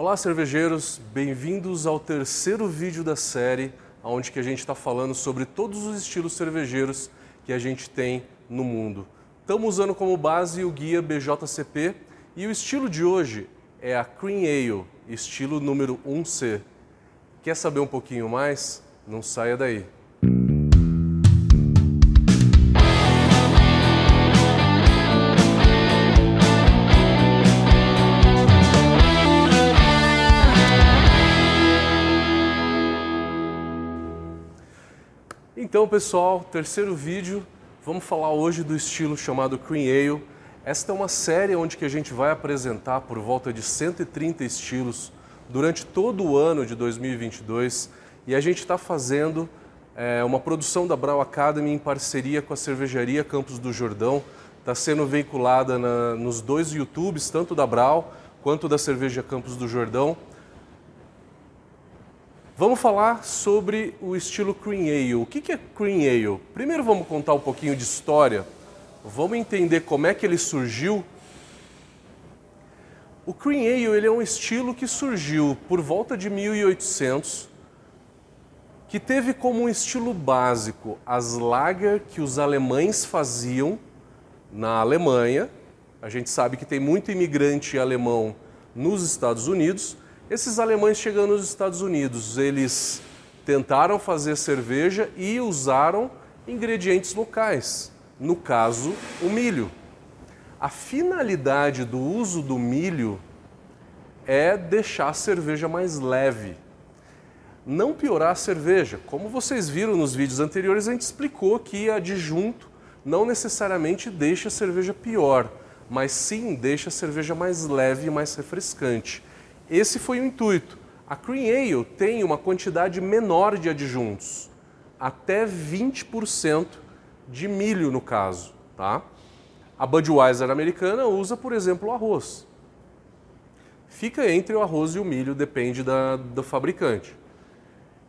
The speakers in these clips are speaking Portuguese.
Olá, cervejeiros! Bem-vindos ao terceiro vídeo da série, onde que a gente está falando sobre todos os estilos cervejeiros que a gente tem no mundo. Estamos usando como base o guia BJCP e o estilo de hoje é a Cream Ale, estilo número 1C. Quer saber um pouquinho mais? Não saia daí. Então, pessoal, terceiro vídeo, vamos falar hoje do estilo chamado Cream Ale. Esta é uma série onde que a gente vai apresentar por volta de 130 estilos durante todo o ano de 2022 e a gente está fazendo é, uma produção da Brau Academy em parceria com a cervejaria Campos do Jordão. Está sendo veiculada na, nos dois YouTubes, tanto da Brau quanto da Cerveja Campos do Jordão. Vamos falar sobre o estilo Cream Ale. O que é Cream Ale? Primeiro vamos contar um pouquinho de história. Vamos entender como é que ele surgiu. O Cream Ale ele é um estilo que surgiu por volta de 1800, que teve como um estilo básico as lager que os alemães faziam na Alemanha. A gente sabe que tem muito imigrante alemão nos Estados Unidos esses alemães chegando nos Estados Unidos, eles tentaram fazer cerveja e usaram ingredientes locais, no caso, o milho. A finalidade do uso do milho é deixar a cerveja mais leve, não piorar a cerveja. Como vocês viram nos vídeos anteriores, a gente explicou que adjunto não necessariamente deixa a cerveja pior, mas sim deixa a cerveja mais leve e mais refrescante. Esse foi o intuito. A Cream Ale tem uma quantidade menor de adjuntos, até 20% de milho no caso. Tá? A Budweiser americana usa, por exemplo, o arroz. Fica entre o arroz e o milho, depende da, do fabricante.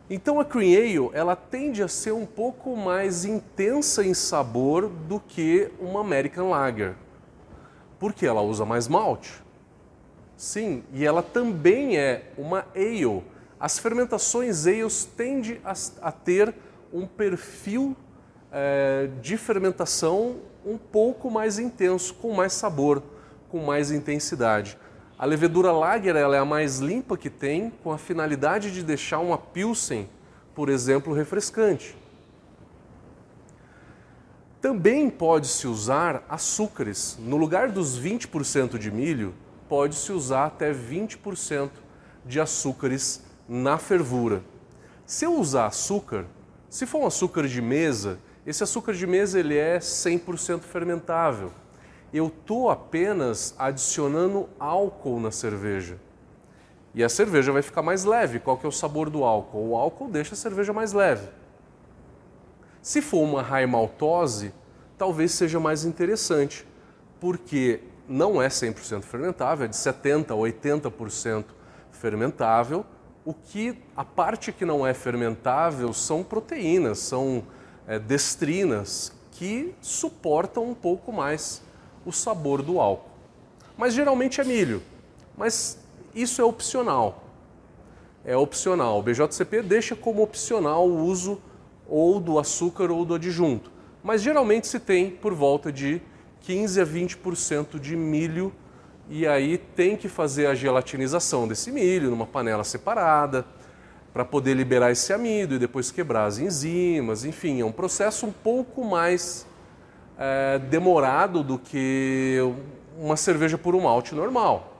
Então a Cream Ale ela tende a ser um pouco mais intensa em sabor do que uma American Lager, porque ela usa mais malte. Sim, e ela também é uma ale. As fermentações ales tendem a, a ter um perfil é, de fermentação um pouco mais intenso, com mais sabor, com mais intensidade. A levedura lager ela é a mais limpa que tem, com a finalidade de deixar uma pilsen, por exemplo, refrescante. Também pode-se usar açúcares. No lugar dos 20% de milho, pode-se usar até 20% de açúcares na fervura. Se eu usar açúcar, se for um açúcar de mesa, esse açúcar de mesa ele é 100% fermentável. Eu estou apenas adicionando álcool na cerveja. E a cerveja vai ficar mais leve. Qual que é o sabor do álcool? O álcool deixa a cerveja mais leve. Se for uma high maltose, talvez seja mais interessante, porque não é 100% fermentável, é de 70% a 80% fermentável. O que a parte que não é fermentável são proteínas, são é, destrinas que suportam um pouco mais o sabor do álcool. Mas geralmente é milho. Mas isso é opcional. É opcional. O BJCP deixa como opcional o uso ou do açúcar ou do adjunto. Mas geralmente se tem por volta de 15 a 20% de milho e aí tem que fazer a gelatinização desse milho numa panela separada para poder liberar esse amido e depois quebrar as enzimas. Enfim, é um processo um pouco mais é, demorado do que uma cerveja por um malte normal.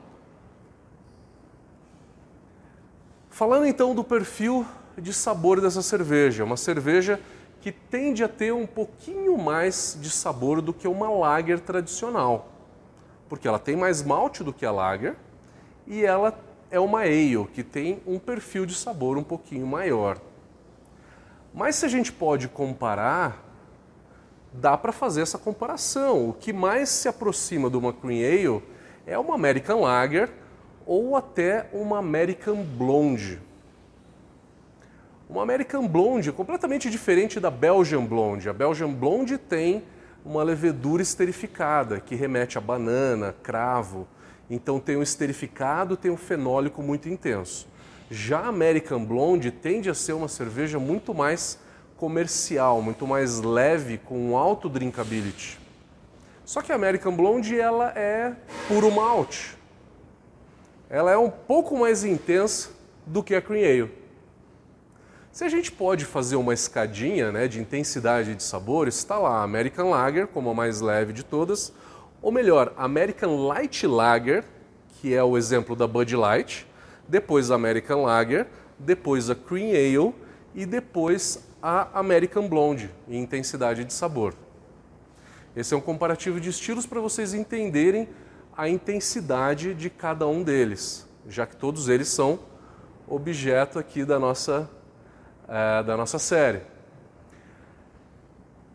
Falando então do perfil de sabor dessa cerveja, uma cerveja que tende a ter um pouquinho mais de sabor do que uma lager tradicional, porque ela tem mais malte do que a lager e ela é uma ale que tem um perfil de sabor um pouquinho maior. Mas se a gente pode comparar, dá para fazer essa comparação. O que mais se aproxima de uma Cream Ale é uma American Lager ou até uma American Blonde. Uma American Blonde completamente diferente da Belgian Blonde. A Belgian Blonde tem uma levedura esterificada que remete a banana, cravo. Então tem um esterificado, tem um fenólico muito intenso. Já a American Blonde tende a ser uma cerveja muito mais comercial, muito mais leve, com alto drinkability. Só que a American Blonde ela é puro malte. Ela é um pouco mais intensa do que a Cream Ale. Se a gente pode fazer uma escadinha né, de intensidade de sabores, está lá a American Lager como a mais leve de todas, ou melhor, American Light Lager, que é o exemplo da Bud Light, depois a American Lager, depois a Cream Ale e depois a American Blonde em intensidade de sabor. Esse é um comparativo de estilos para vocês entenderem a intensidade de cada um deles, já que todos eles são objeto aqui da nossa, é, da nossa série.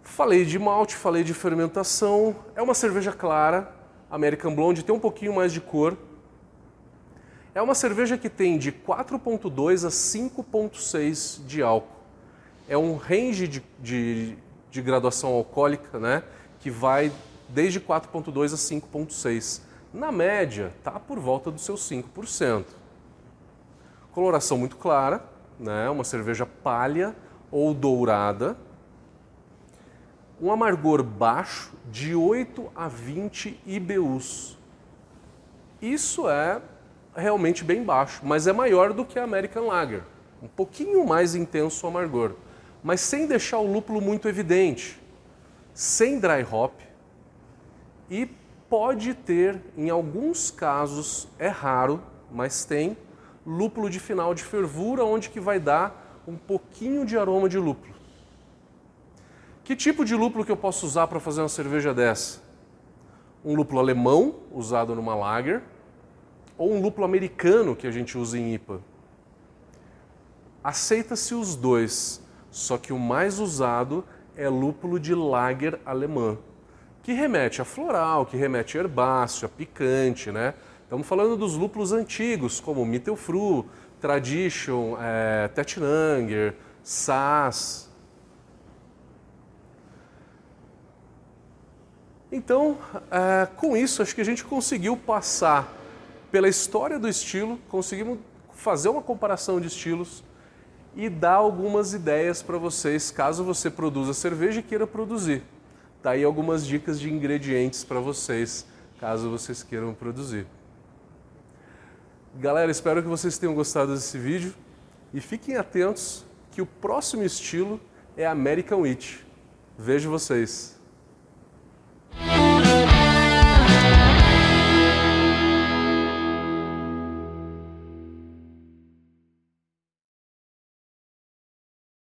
Falei de malte, falei de fermentação. É uma cerveja clara, American Blonde, tem um pouquinho mais de cor. É uma cerveja que tem de 4,2 a 5,6 de álcool. É um range de, de, de graduação alcoólica, né? Que vai desde 4,2 a 5,6. Na média, está por volta dos seus 5%. Coloração muito clara, né? Uma cerveja palha ou dourada um amargor baixo de 8 a 20 IBUs. Isso é realmente bem baixo, mas é maior do que a American Lager. Um pouquinho mais intenso o amargor, mas sem deixar o lúpulo muito evidente, sem dry hop e pode ter, em alguns casos, é raro, mas tem lúpulo de final de fervura onde que vai dar um pouquinho de aroma de lúpulo. Que tipo de lúpulo que eu posso usar para fazer uma cerveja dessa? Um lúpulo alemão, usado numa lager, ou um lúpulo americano que a gente usa em IPA? Aceita-se os dois, só que o mais usado é lúpulo de lager alemã, que remete a floral, que remete a herbáceo, a picante, né? Estamos falando dos lúpulos antigos, como Mittelfru, Tradition, é, Tettnanger, Sass, Então, é, com isso, acho que a gente conseguiu passar pela história do estilo, conseguimos fazer uma comparação de estilos e dar algumas ideias para vocês, caso você produza cerveja e queira produzir. Daí tá algumas dicas de ingredientes para vocês, caso vocês queiram produzir. Galera, espero que vocês tenham gostado desse vídeo e fiquem atentos que o próximo estilo é American Wheat. Vejo vocês!